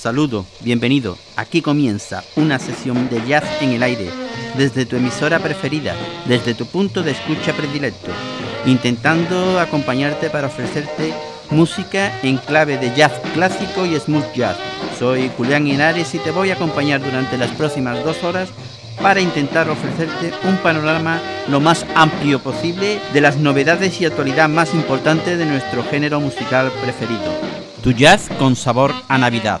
saludo, bienvenido. Aquí comienza una sesión de jazz en el aire, desde tu emisora preferida, desde tu punto de escucha predilecto, intentando acompañarte para ofrecerte música en clave de jazz clásico y smooth jazz. Soy Julián Henares y te voy a acompañar durante las próximas dos horas para intentar ofrecerte un panorama lo más amplio posible de las novedades y actualidad más importante de nuestro género musical preferido. Tu jazz con sabor a Navidad.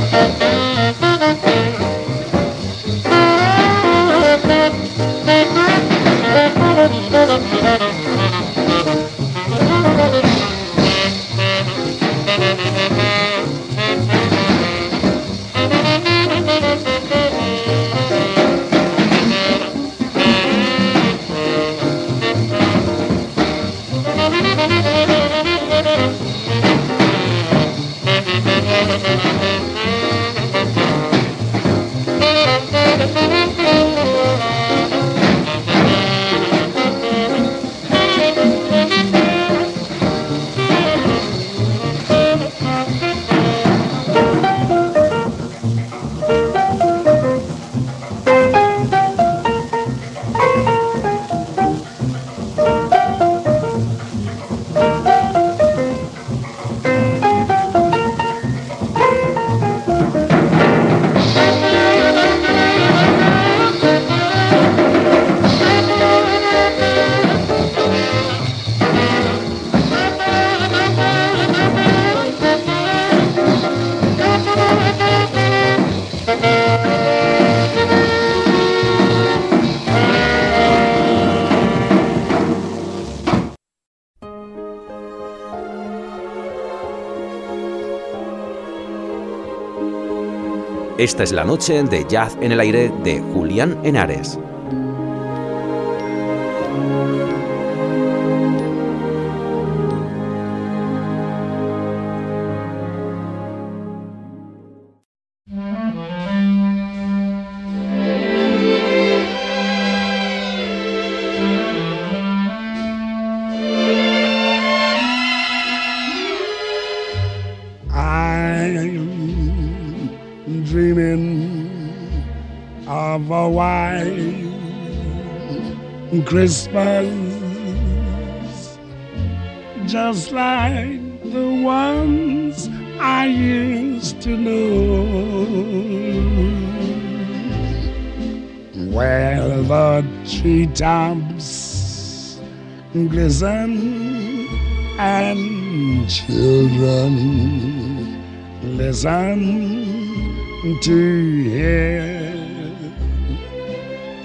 Esta es la noche de Jazz en el aire de Julián Henares. Christmas, just like the ones I used to know, where the treetops glisten and children listen to hear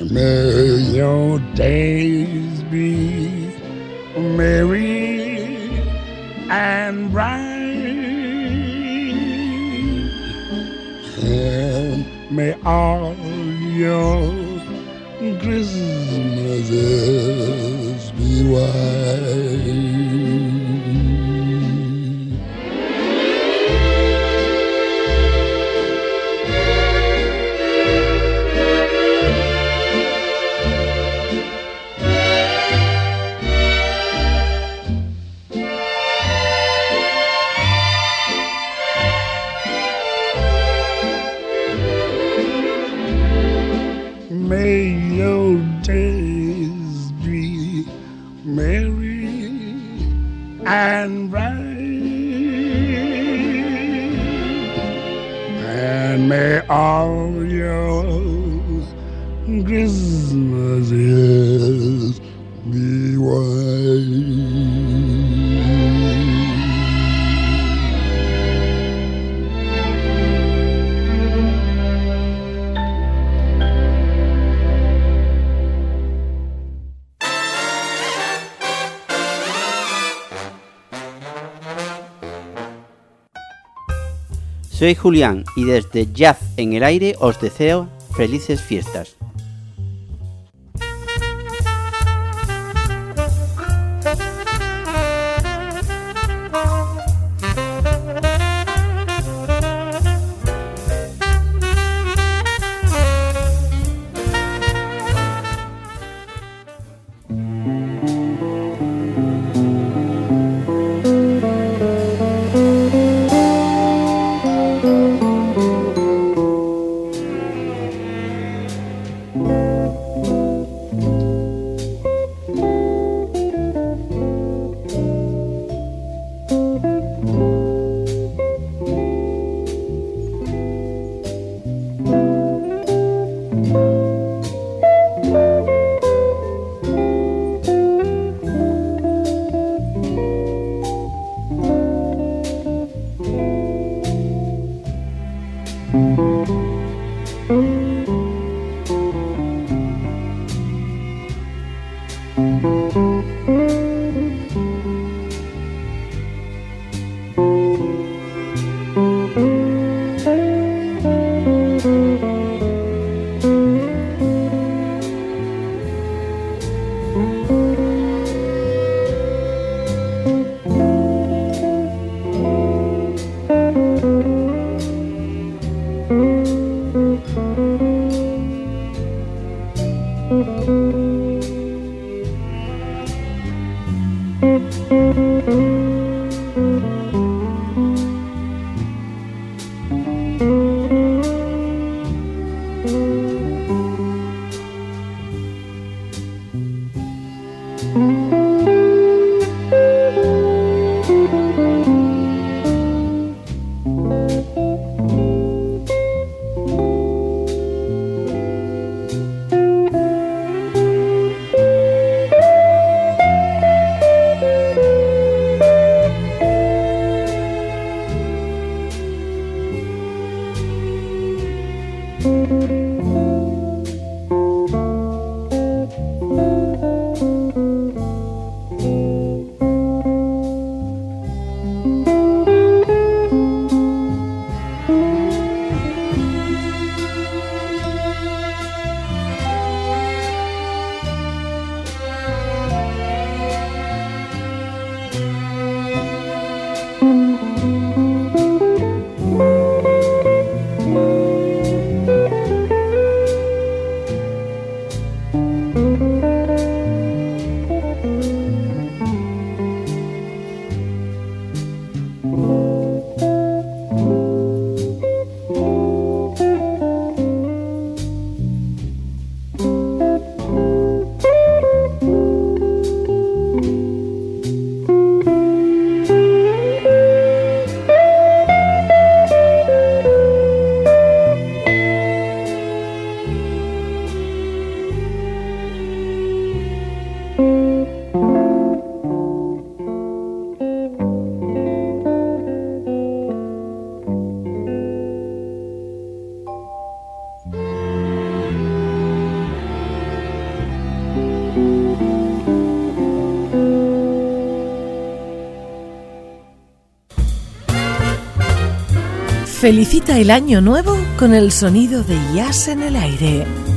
May your days be merry and bright, and may all your Christmases be white. All your Christmases Soy Julián y desde Jazz en el aire os deseo felices fiestas. Mm-hmm. Felicita el año nuevo con el sonido de jazz en el aire.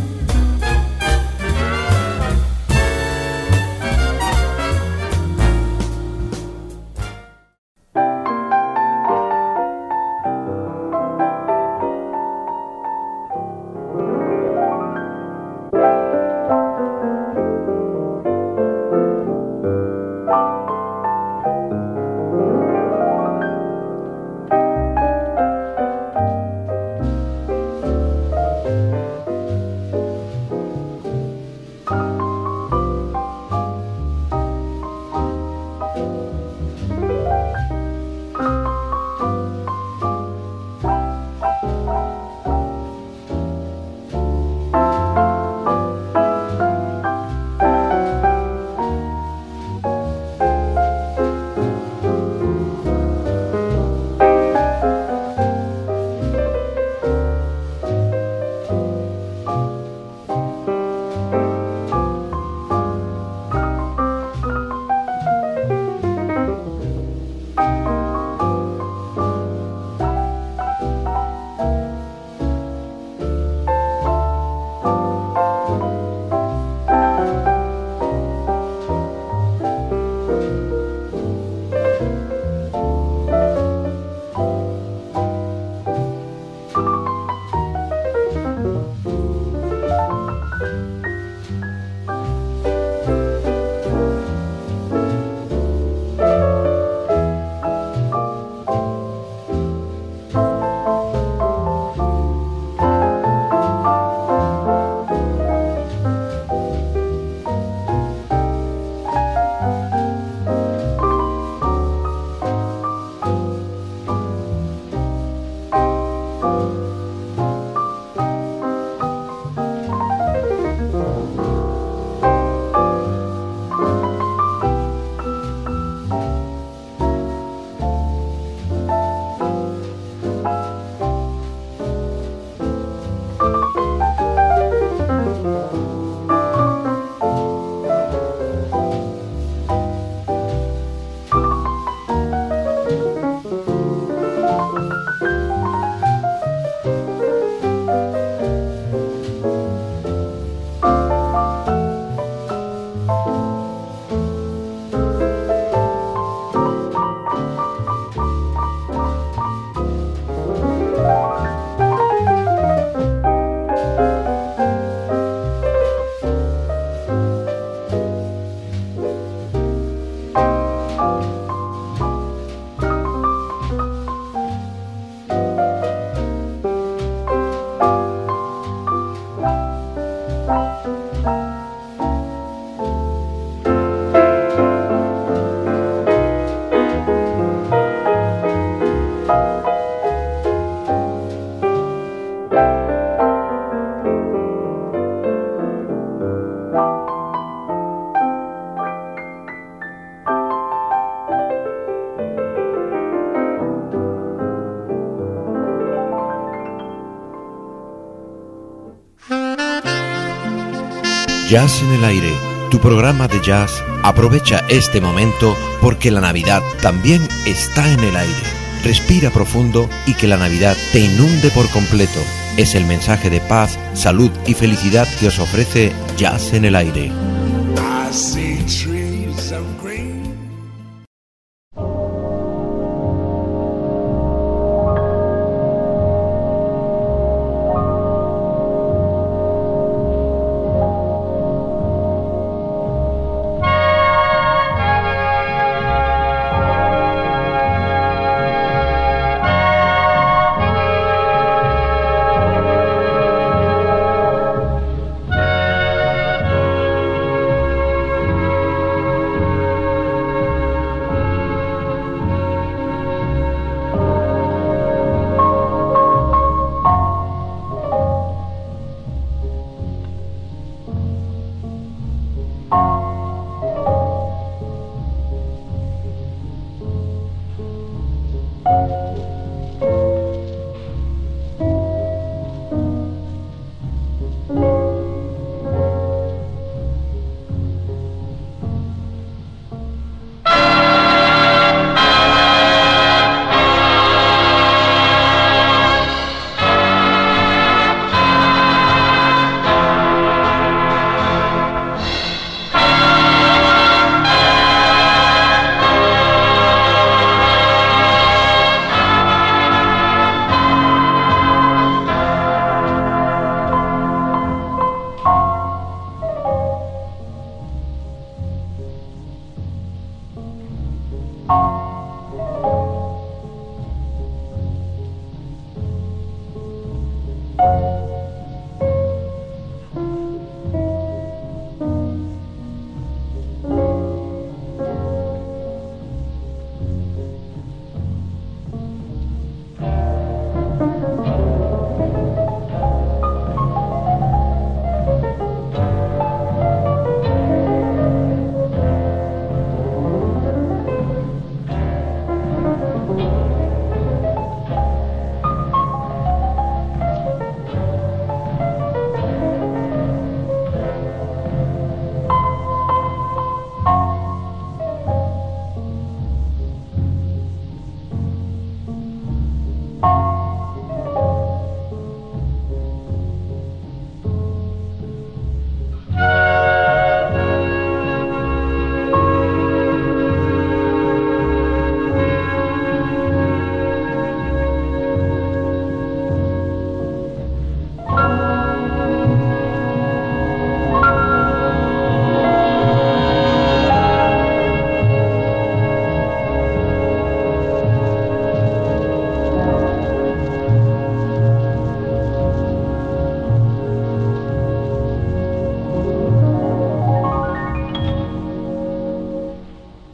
Jazz en el aire, tu programa de jazz, aprovecha este momento porque la Navidad también está en el aire. Respira profundo y que la Navidad te inunde por completo. Es el mensaje de paz, salud y felicidad que os ofrece Jazz en el aire.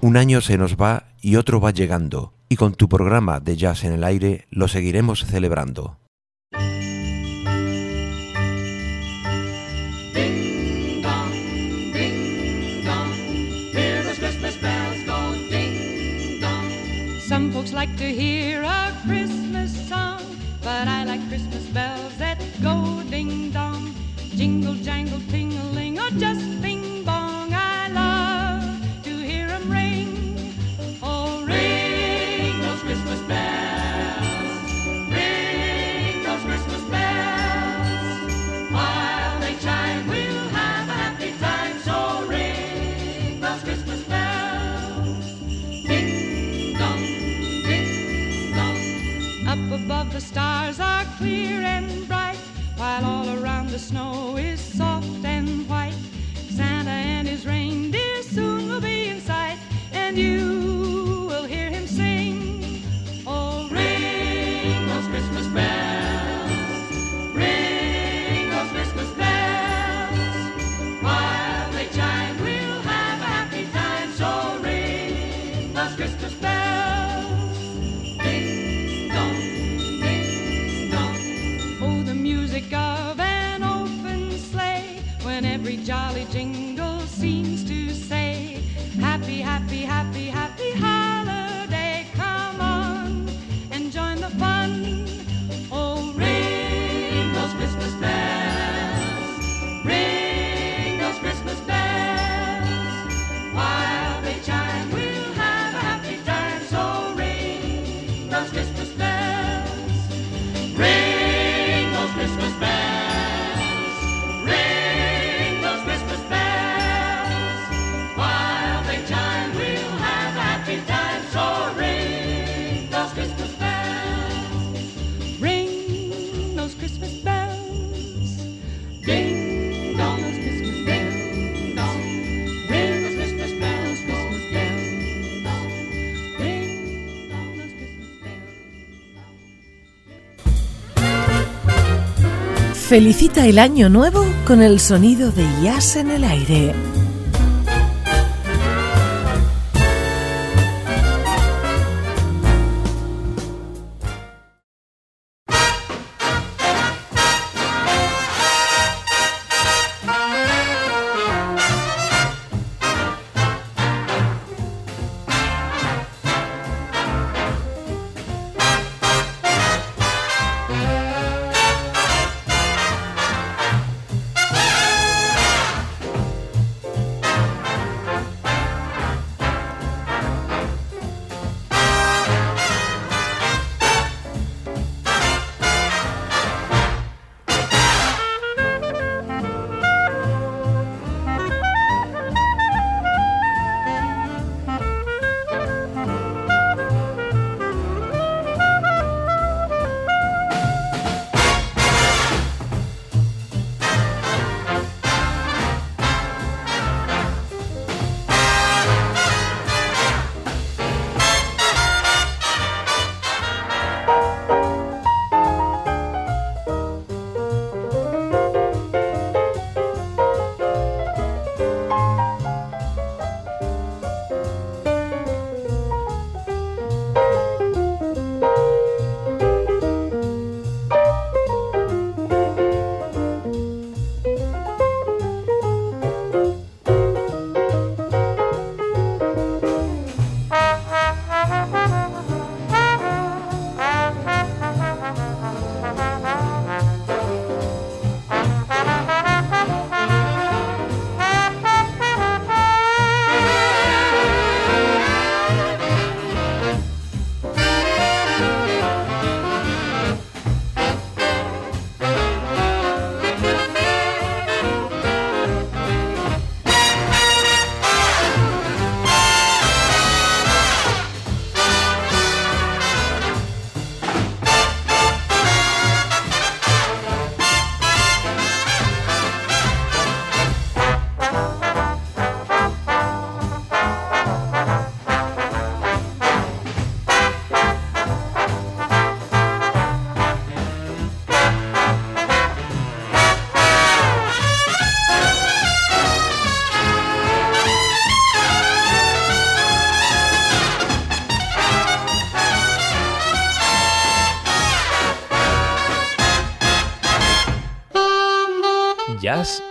Un año se nos va y otro va llegando, y con tu programa de Jazz en el Aire lo seguiremos celebrando. Felicita el año nuevo con el sonido de jazz en el aire.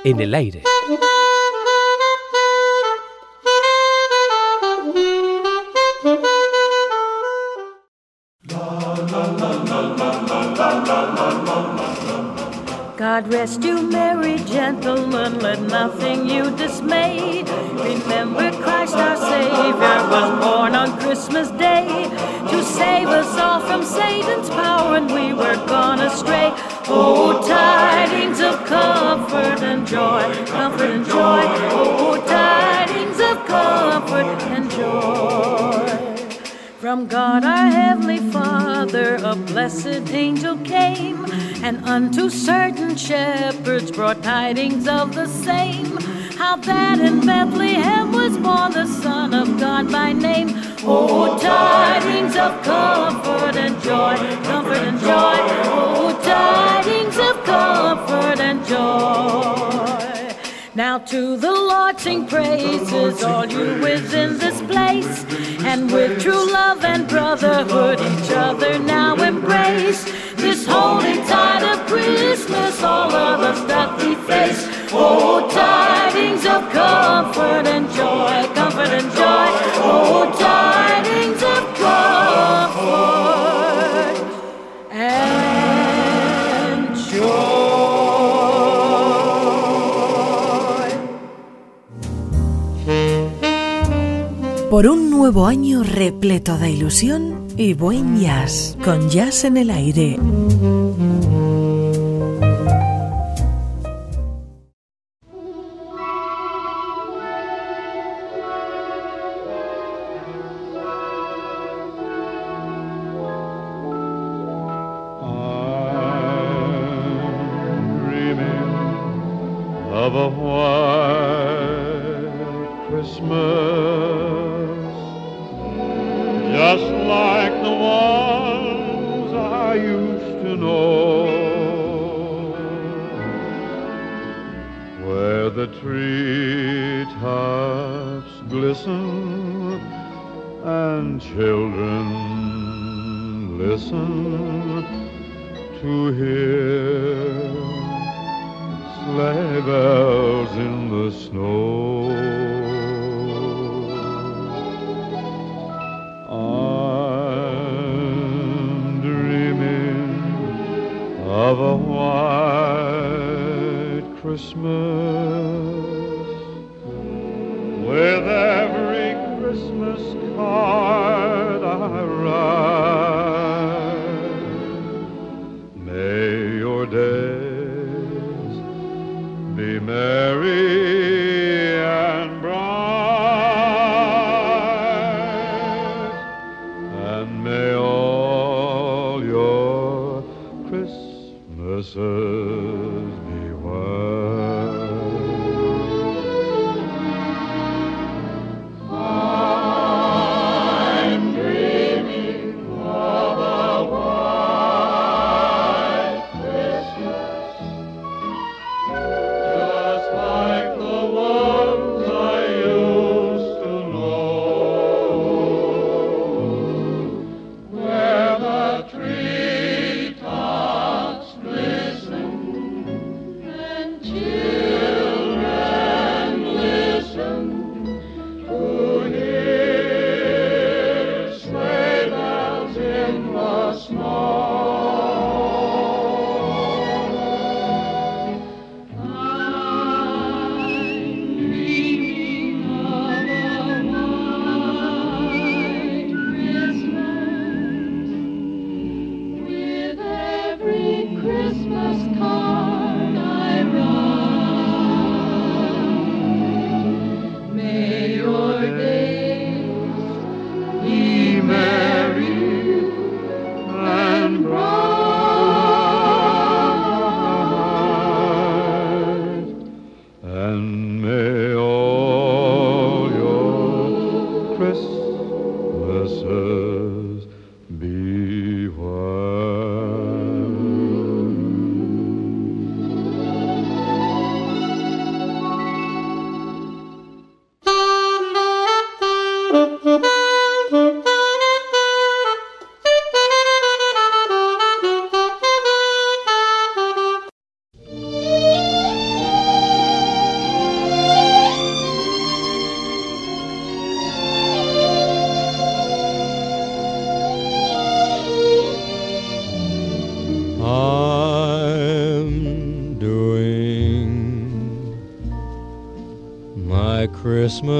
Jazz en el aire. God rest you, unto certain shepherds brought tidings of the same. How that in Bethlehem was born the Son of God by name. Oh, tidings of comfort and joy, comfort and joy. Oh, tidings of comfort and joy. Now to the Lord sing praises, all you within this place. And with true love and brotherhood, each other now embrace. This holy tide of Christmas, all of us stuff we face. Oh, tidings of comfort and joy, comfort and joy. Oh, tidings Por un nuevo año repleto de ilusión y buen jazz, con jazz en el aire.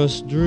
Christmas dreaming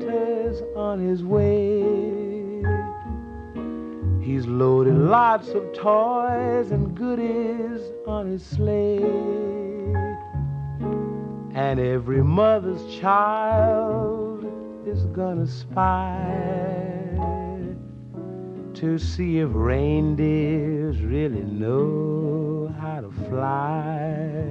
Santa's on his way. He's loaded lots of toys and goodies on his sleigh. And every mother's child is gonna spy to see if reindeers really know how to fly.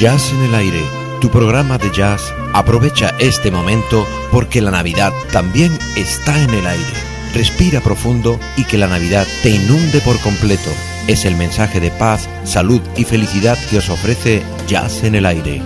Jazz en el aire, tu programa de jazz, aprovecha este momento porque la Navidad también está en el aire. Respira profundo y que la Navidad te inunde por completo. Es el mensaje de paz, salud y felicidad que os ofrece Jazz en el Aire.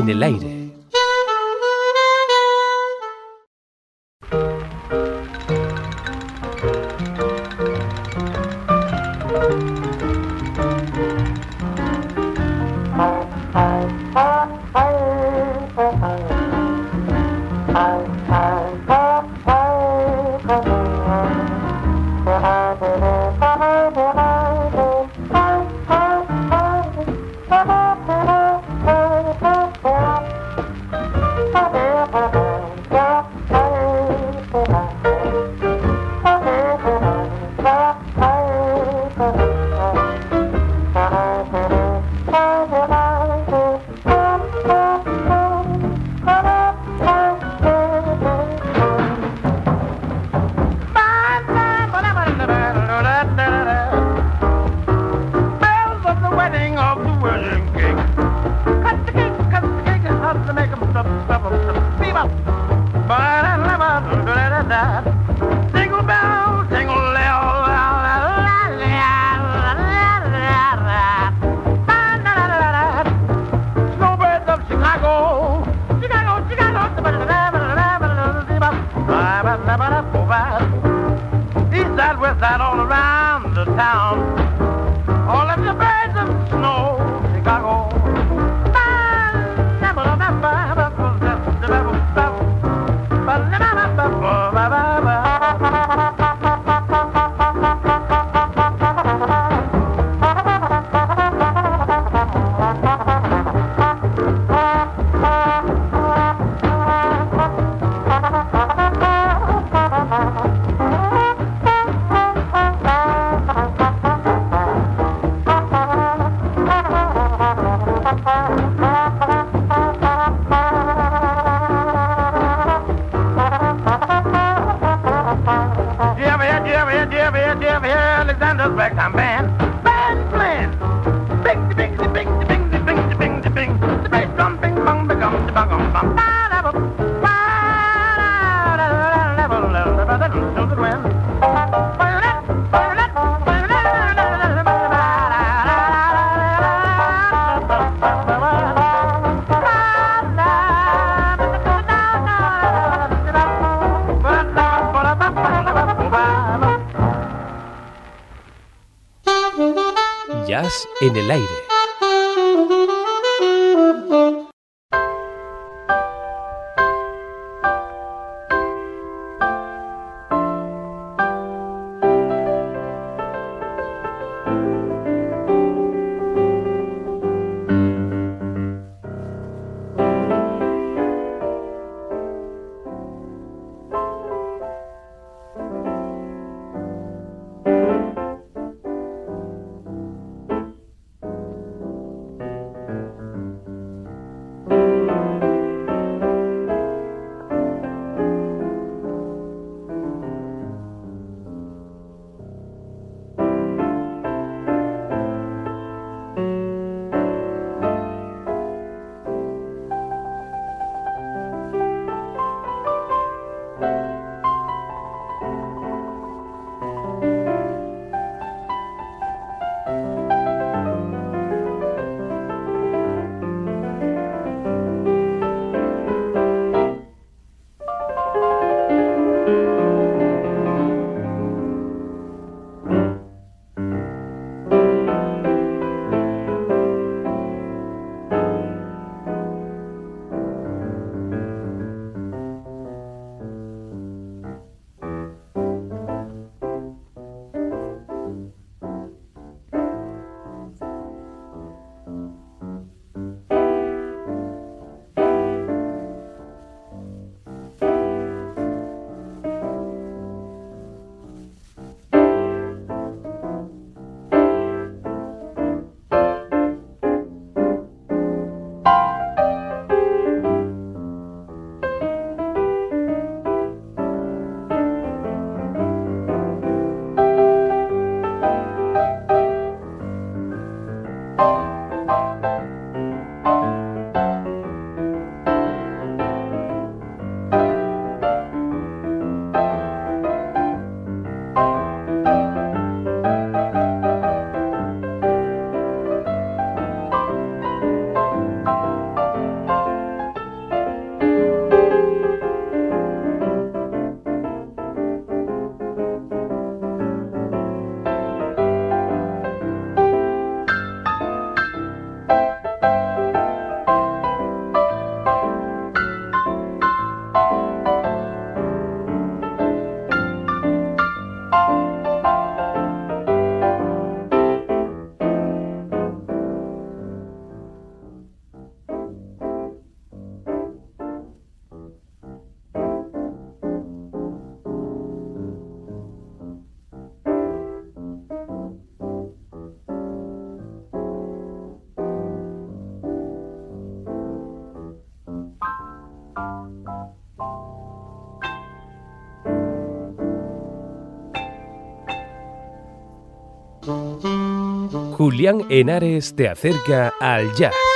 en el aire. Julián Henares te acerca al jazz.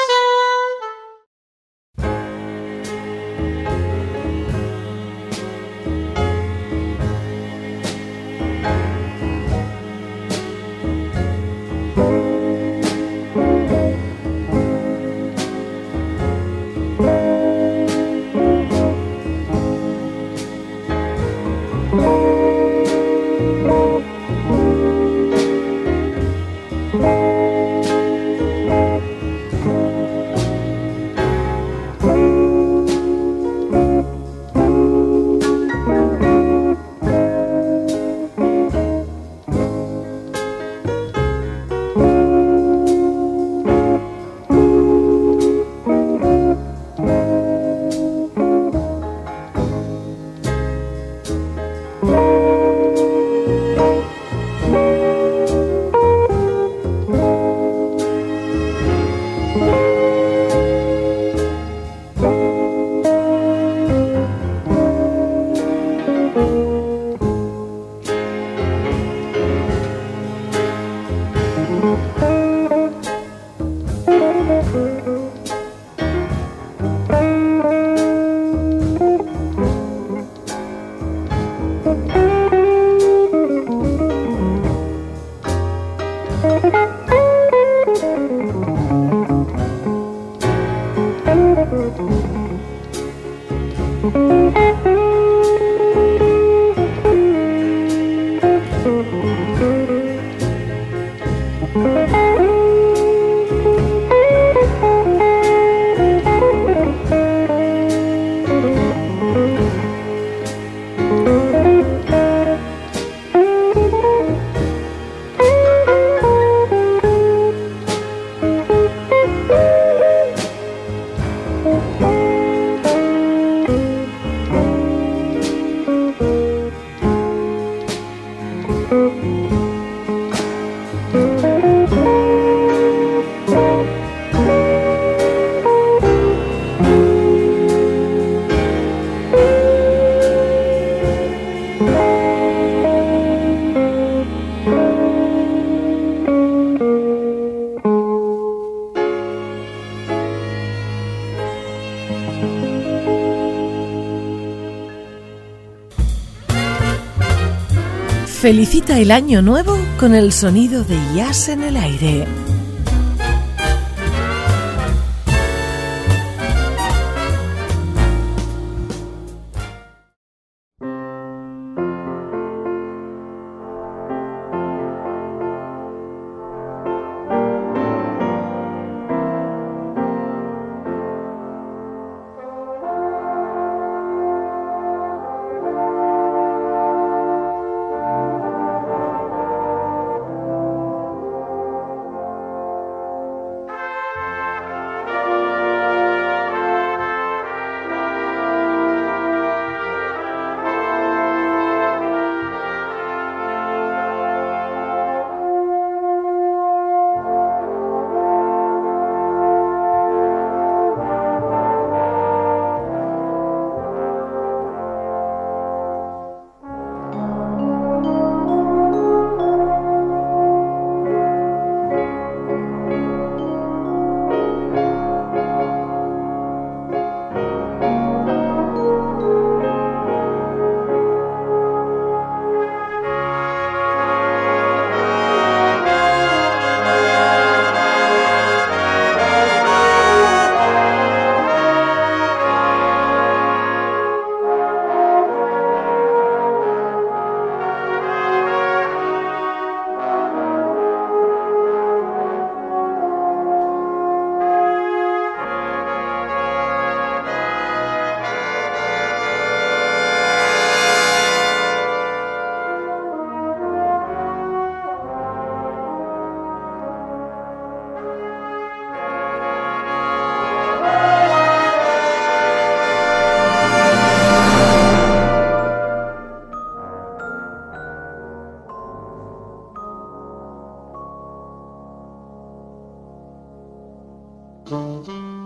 Felicita el año nuevo con el sonido de jazz en el aire.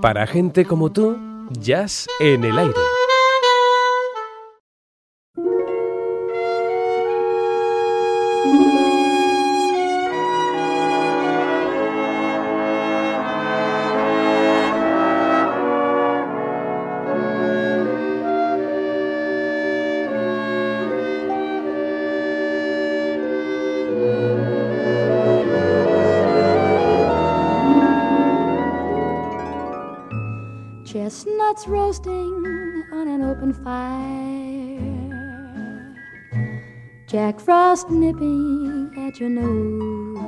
Para gente como tú, jazz en el aire. At your nose.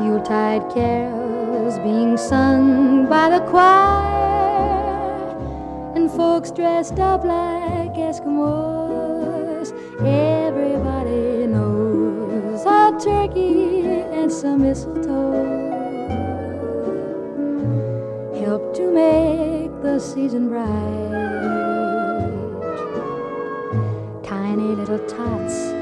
Yuletide carols being sung by the choir. And folks dressed up like Eskimos. Everybody knows a turkey and some mistletoe help to make the season bright. Tiny little tots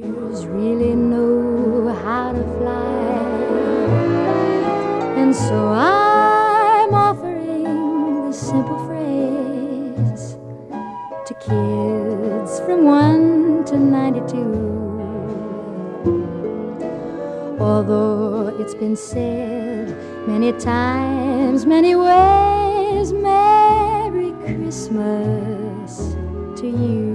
reindeers really know how to fly. And so I'm offering this simple phrase to kids from 1 to 92. Although it's been said many times, many ways, Merry Christmas to you.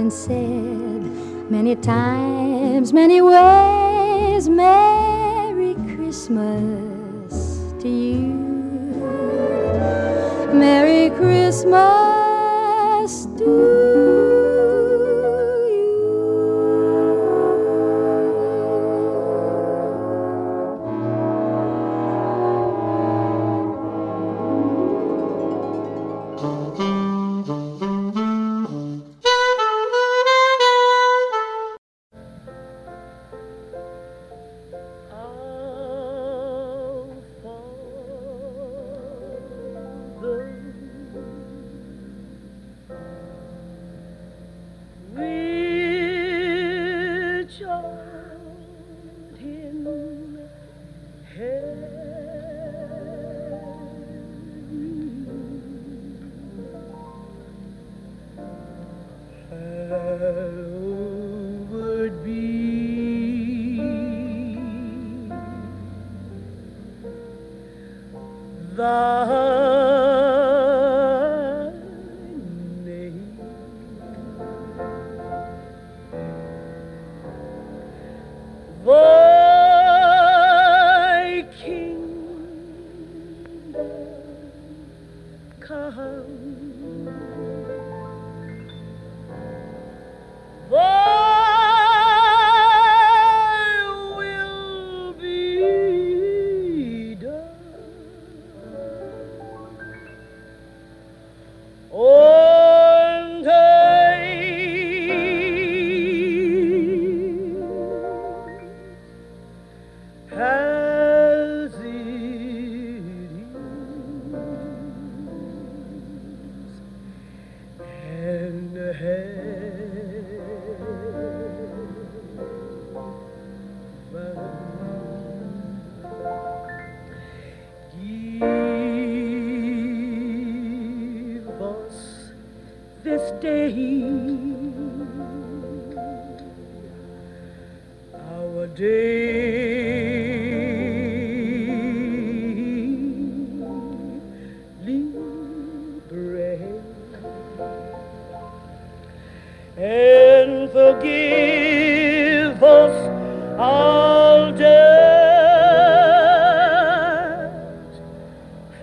Been said many times, many ways, Merry Christmas to you. Merry Christmas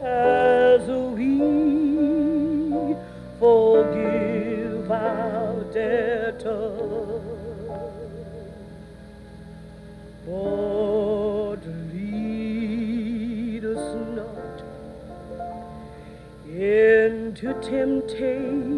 as we forgive our debtors. Lord, lead us not into temptation,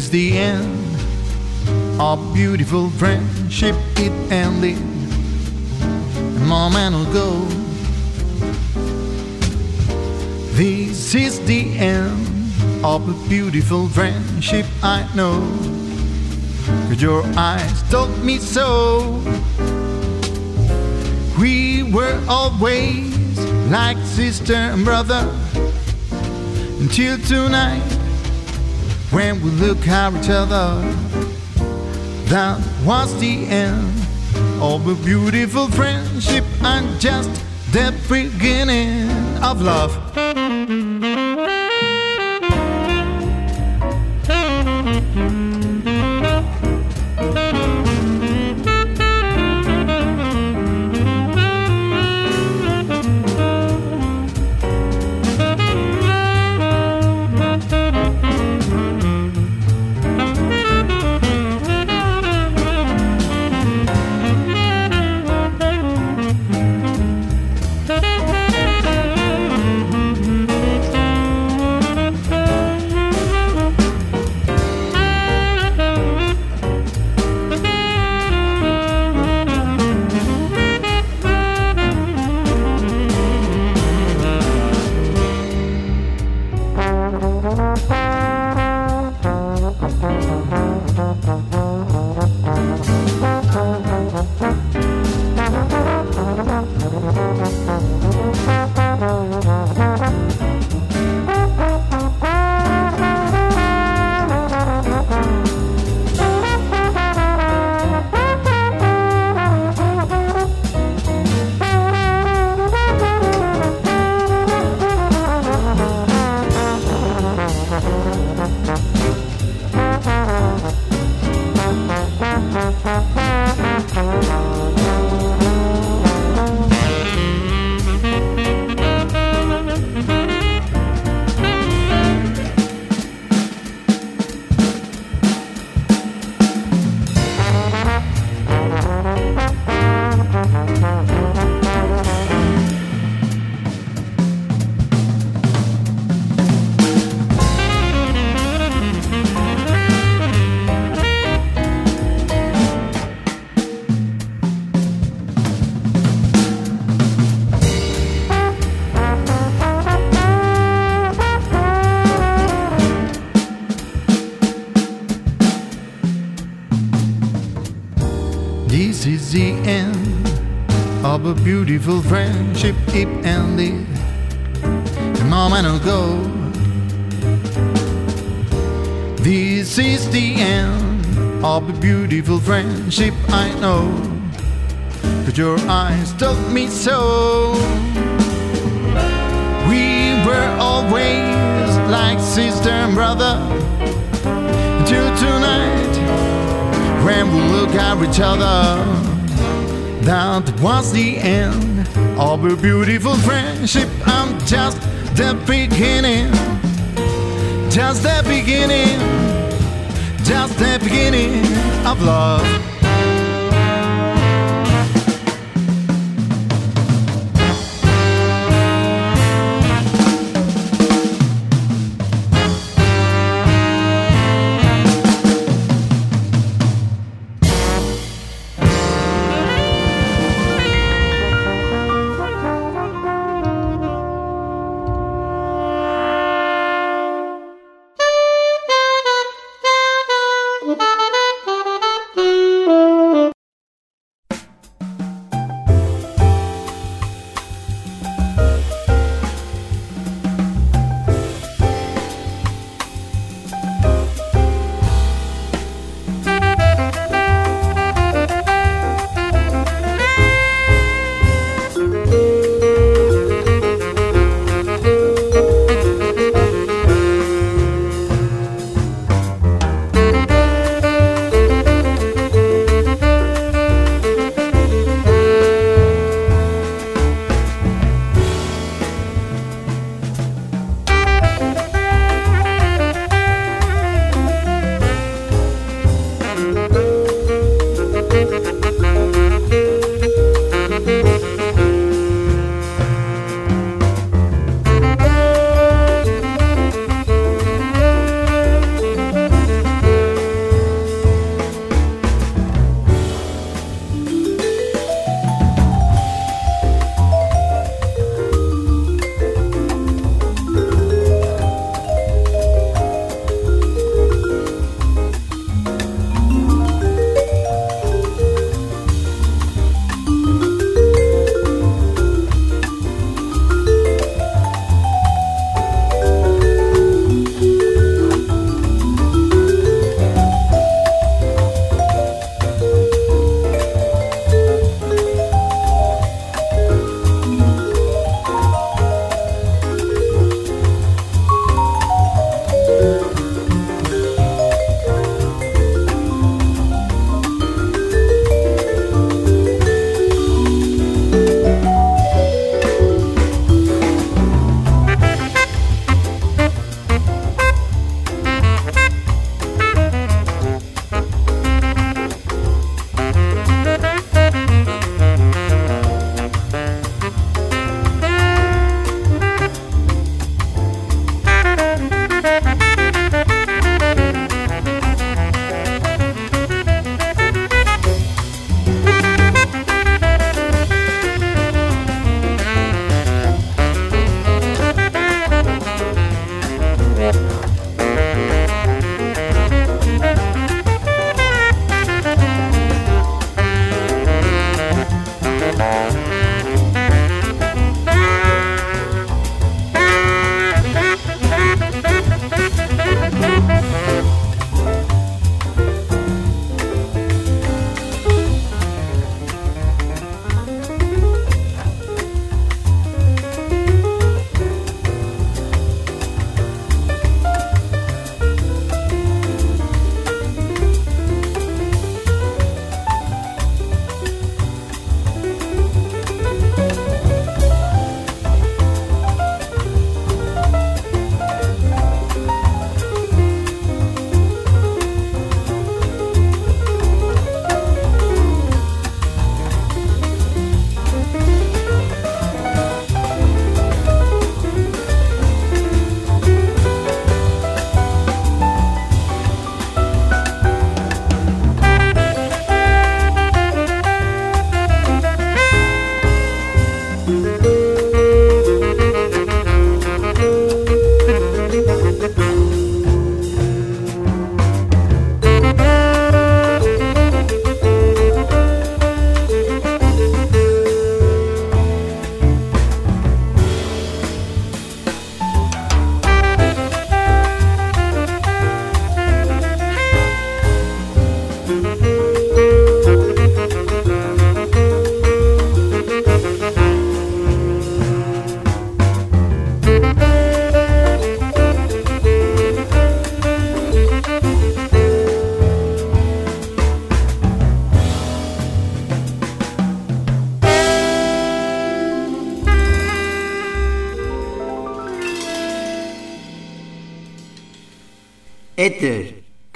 is the end of beautiful friendship. It ended a moment ago. This is the end of a beautiful friendship. I know. Cause your eyes told me so. We were always like sister and brother until tonight when we look at each other. That was the end of a beautiful friendship and just the beginning of love. A beautiful friendship. It ended a moment ago. This is the end of a beautiful friendship. I know, but your eyes told me so. We were always like sister and brother until tonight when we look at each other. That was the end of a beautiful friendship. I'm just the beginning, just the beginning, just the beginning of love.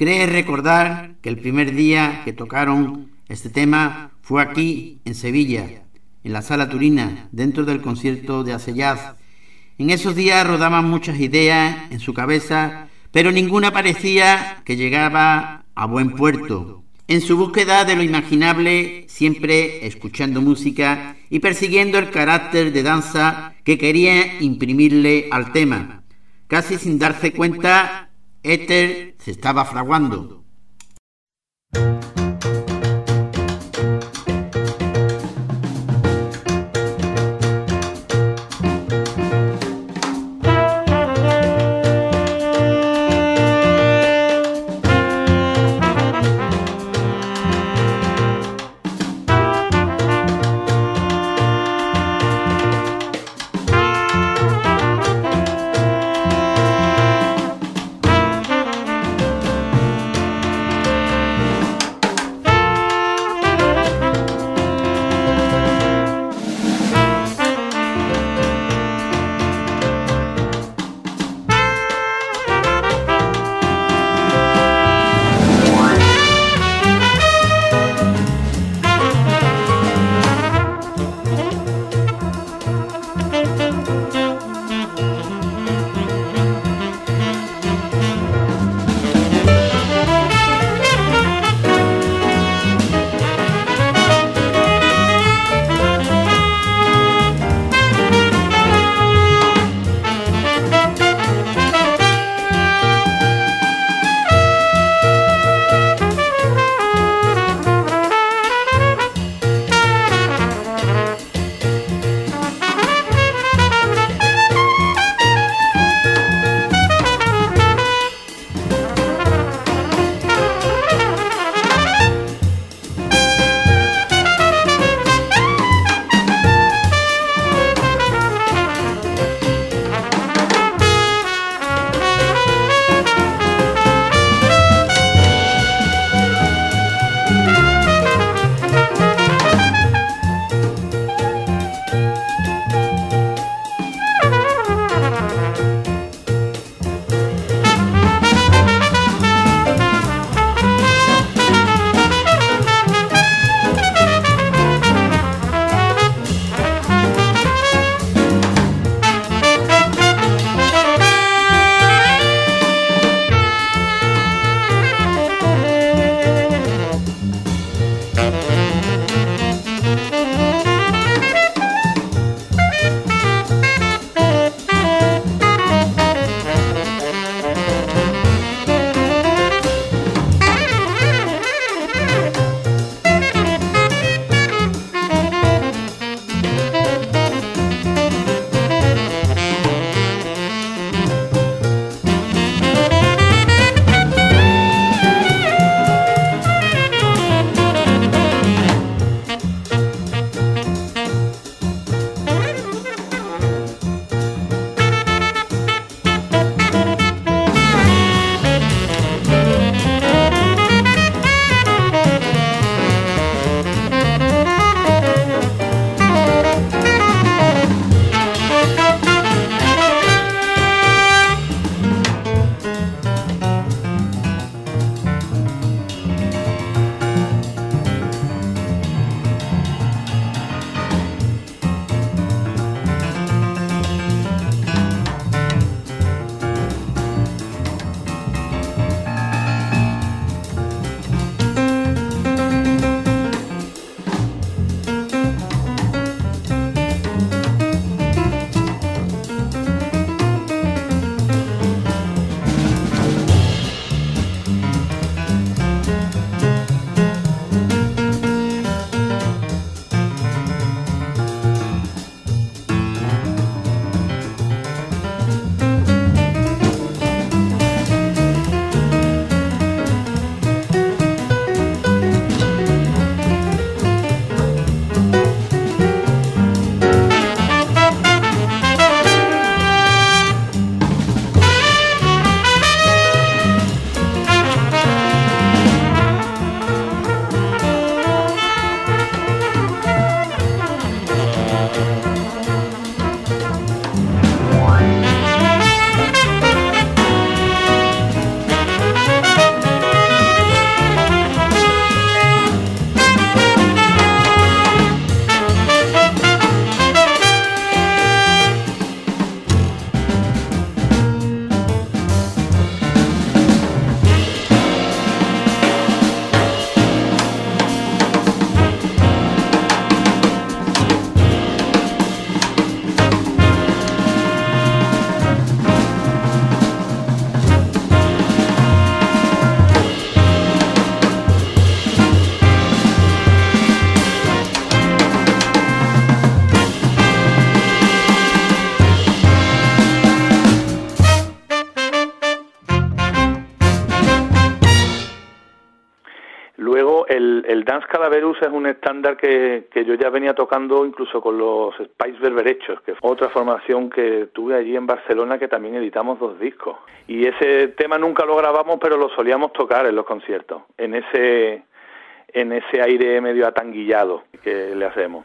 Cree recordar que el primer día que tocaron este tema fue aquí, en Sevilla, en la sala turina, dentro del concierto de Aceyaz. En esos días rodaban muchas ideas en su cabeza, pero ninguna parecía que llegaba a buen puerto. En su búsqueda de lo imaginable, siempre escuchando música y persiguiendo el carácter de danza que quería imprimirle al tema. Casi sin darse cuenta, Éter se estaba fraguando. Dance Calaverus es un estándar que, que yo ya venía tocando incluso con los Spice Berberechos, que fue otra formación que tuve allí en Barcelona que también editamos dos discos. Y ese tema nunca lo grabamos, pero lo solíamos tocar en los conciertos, en ese, en ese aire medio atanguillado que le hacemos.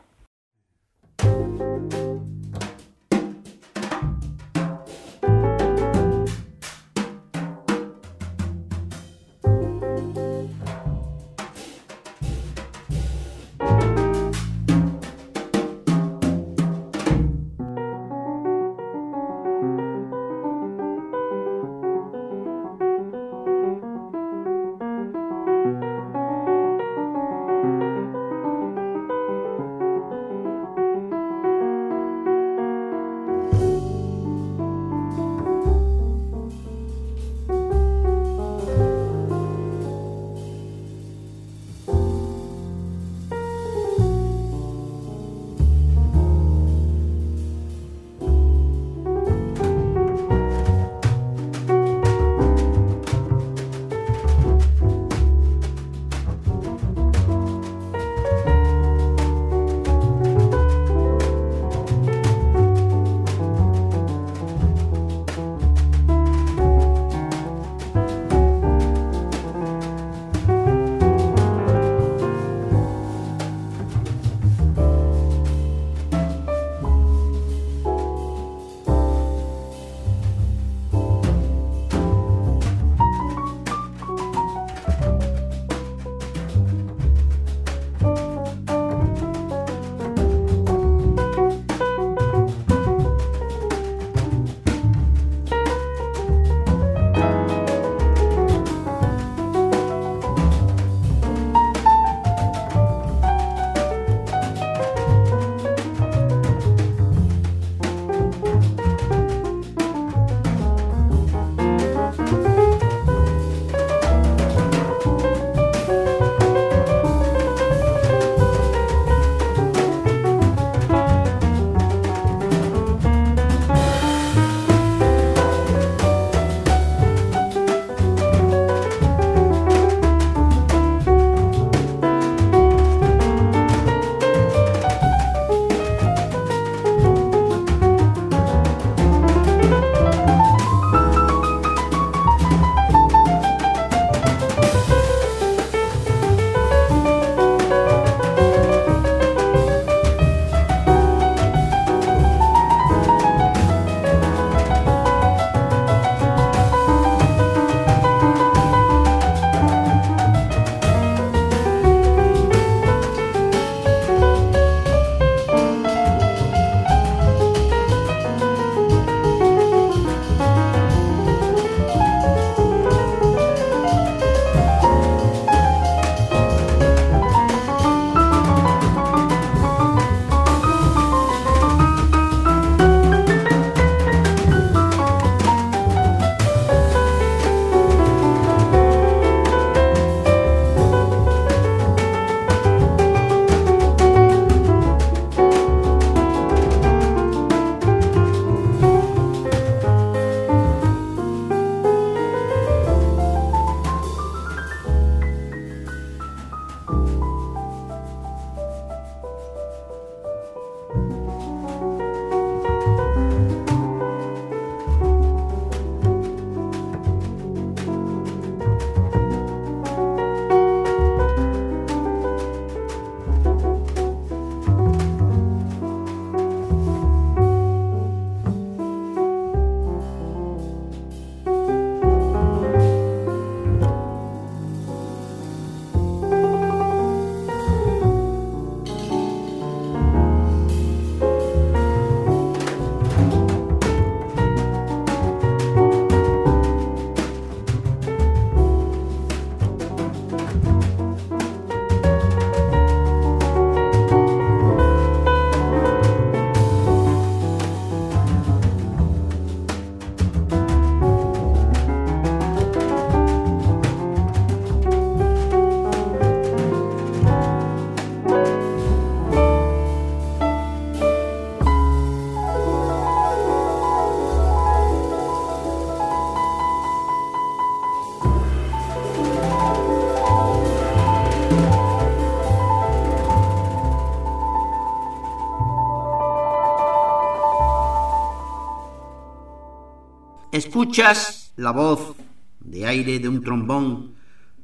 Escuchas la voz de aire de un trombón,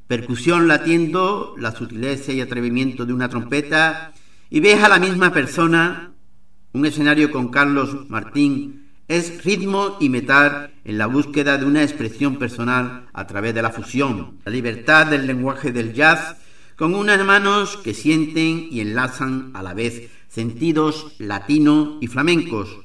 percusión latiendo, la sutileza y atrevimiento de una trompeta, y ves a la misma persona, un escenario con Carlos Martín, es ritmo y metal en la búsqueda de una expresión personal a través de la fusión, la libertad del lenguaje del jazz, con unas manos que sienten y enlazan a la vez sentidos latino y flamencos,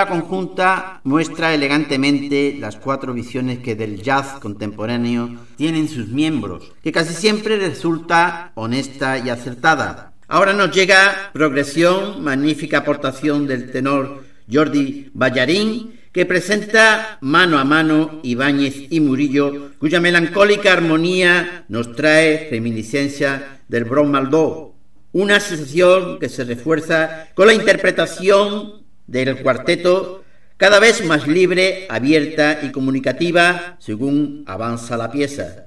obra conjunta muestra elegantemente las cuatro visiones que del jazz contemporáneo tienen sus miembros, que casi siempre resulta honesta y acertada. Ahora nos llega Progresión, magnífica aportación del tenor Jordi Ballarín, que presenta mano a mano Ibáñez y Murillo, cuya melancólica armonía nos trae reminiscencia del Bron Maldó, una sensación que se refuerza con la interpretación del cuarteto cada vez más libre, abierta y comunicativa según avanza la pieza.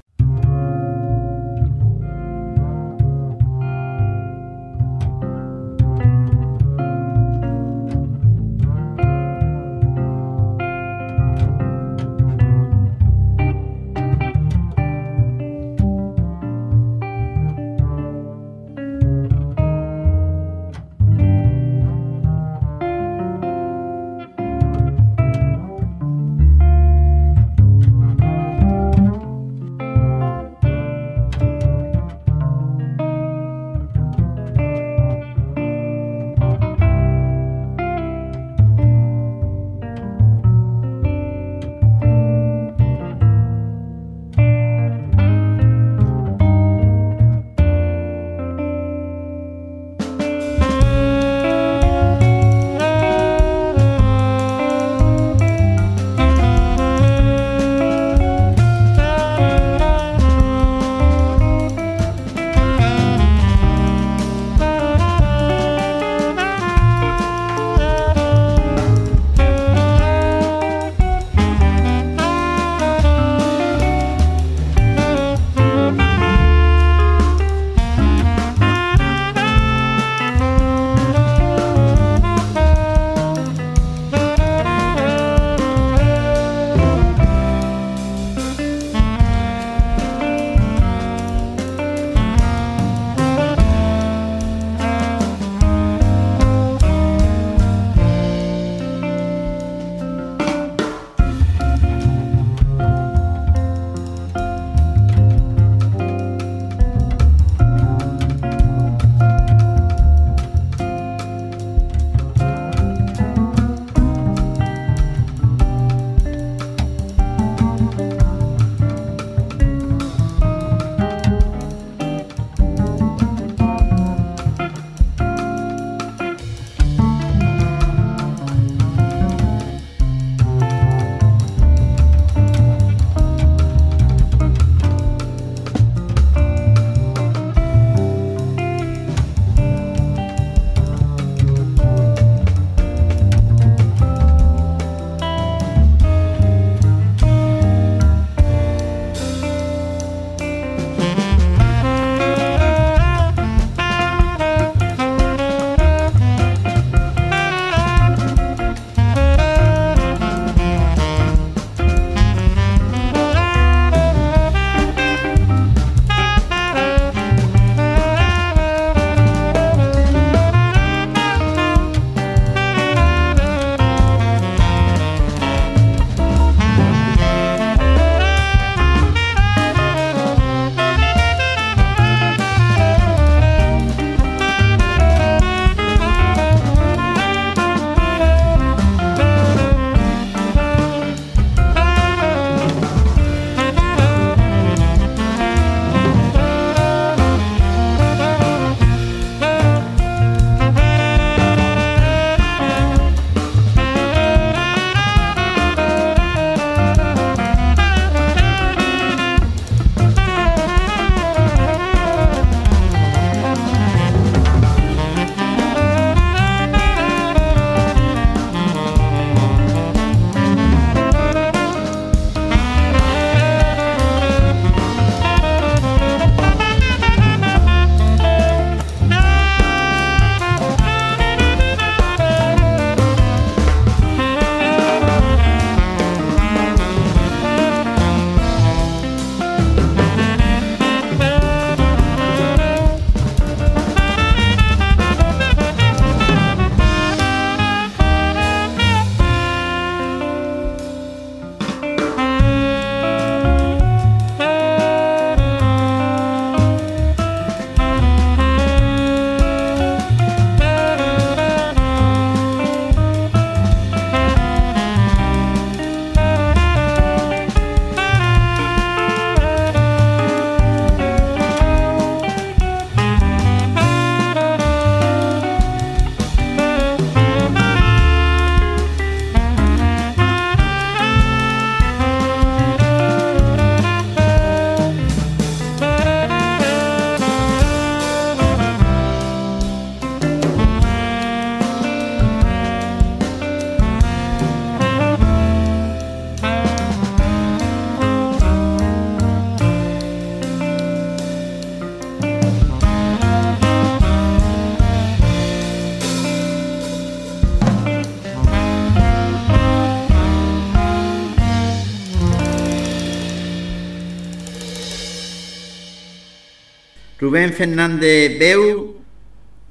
Rubén Fernández Beu,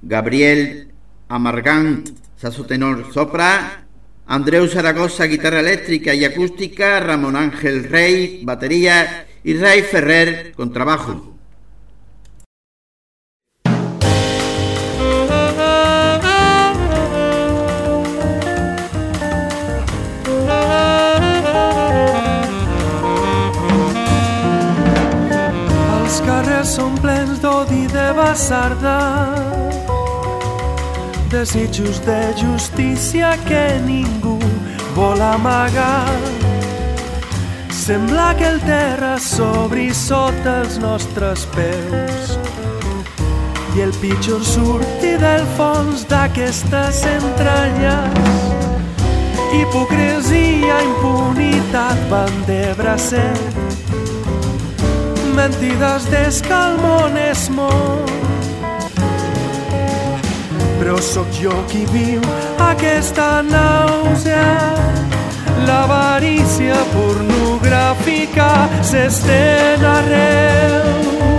Gabriel Amargant, saxo tenor sopra, Andreu Zaragoza, guitarra eléctrica y acústica, Ramón Ángel Rey, batería y Ray Ferrer, con desitjos de justícia que ningú vol amagar. Sembla que el terra s'obri sota els nostres peus. I el pitjor surti del fons d'aquestes entranyes. Hipocresia, impunitat van de bracet mentides des que el món és món. Però sóc jo qui viu aquesta nàusea. L'avarícia pornogràfica s'estén arreu.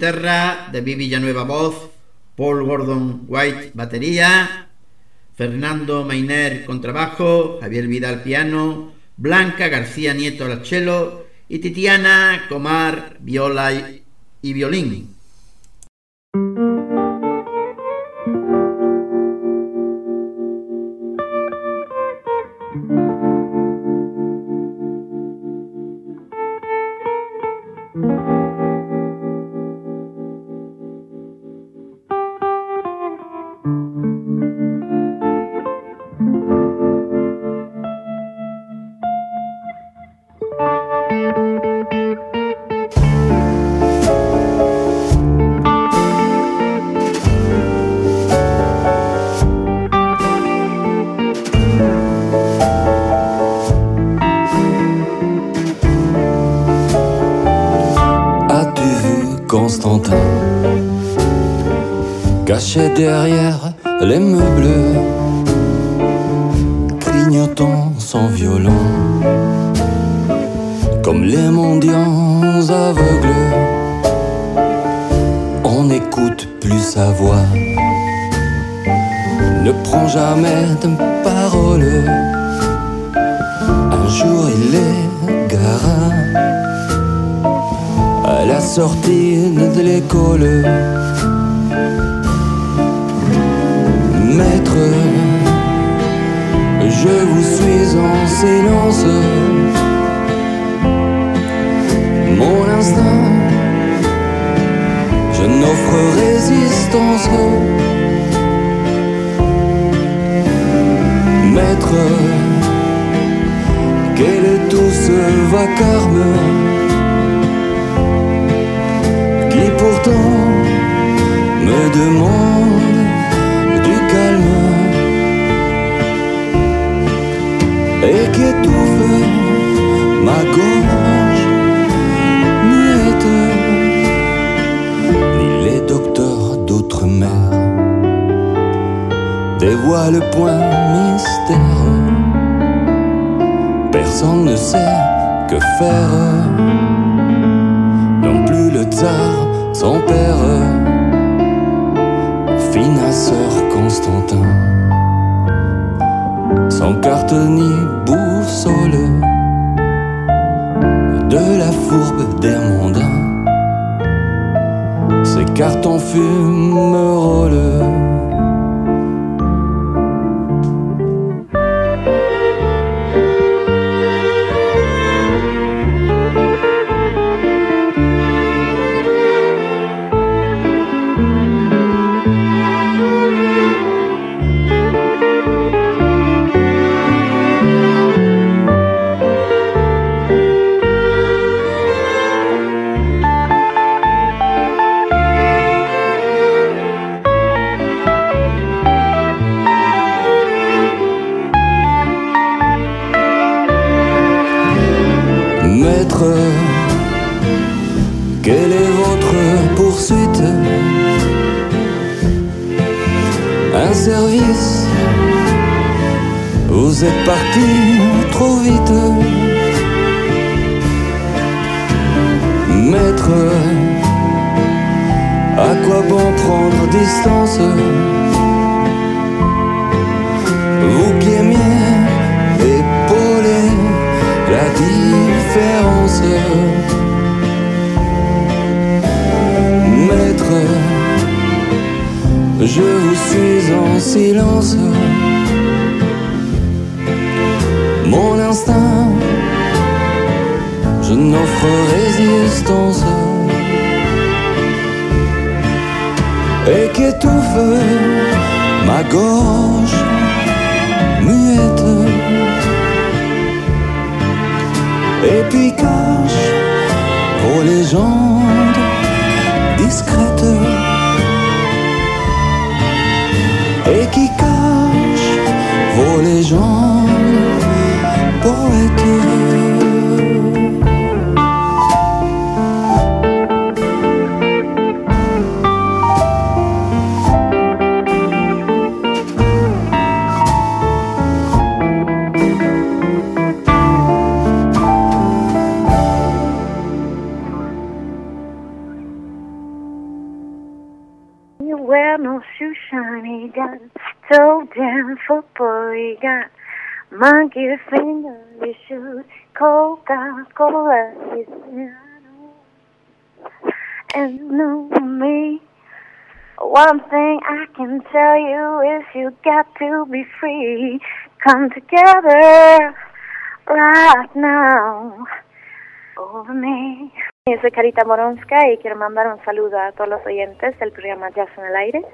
Guitarra, David Villanueva, voz, Paul Gordon White, batería, Fernando Mainer, contrabajo, Javier Vidal, piano, Blanca García Nieto, al cello y Titiana Comar, viola y violín. En silence. Mon instinct, je n'offre résistance. Maître, quel est tout ce vacarme qui pourtant me demande du calme? Et qui étouffe ma gorge muette. Ni les docteurs d'outre-mer dévoilent le point mystère. Personne ne sait que faire. Non plus le tsar, son père, financeur Constantin, sans carte ni boussole, de la fourbe des mondains, ces cartons fumerolles. Right now over me. Soy Carita Moronska y quiero mandar un saludo a todos los oyentes del programa Jazz en el Aire.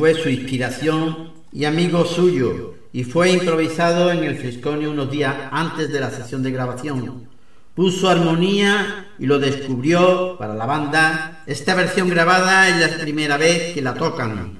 fue su inspiración y amigo suyo, y fue improvisado en el Frisconio unos días antes de la sesión de grabación. Puso armonía y lo descubrió para la banda esta versión grabada es la primera vez que la tocan.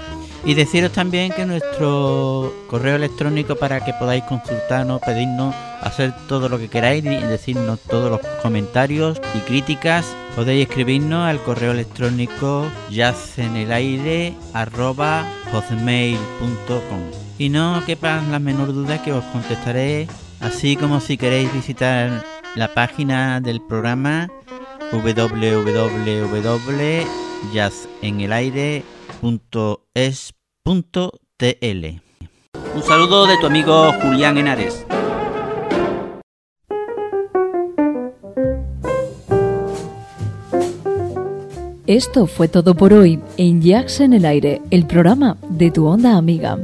y deciros también que nuestro correo electrónico para que podáis consultarnos, pedirnos, hacer todo lo que queráis y decirnos todos los comentarios y críticas, podéis escribirnos al correo electrónico hotmail.com y no quepan la menor duda que os contestaré, así como si queréis visitar la página del programa www.jazzenelaire.es.tl. Un saludo de tu amigo Julián Henares. Esto fue todo por hoy en Jazz en el Aire, el programa de tu onda amiga.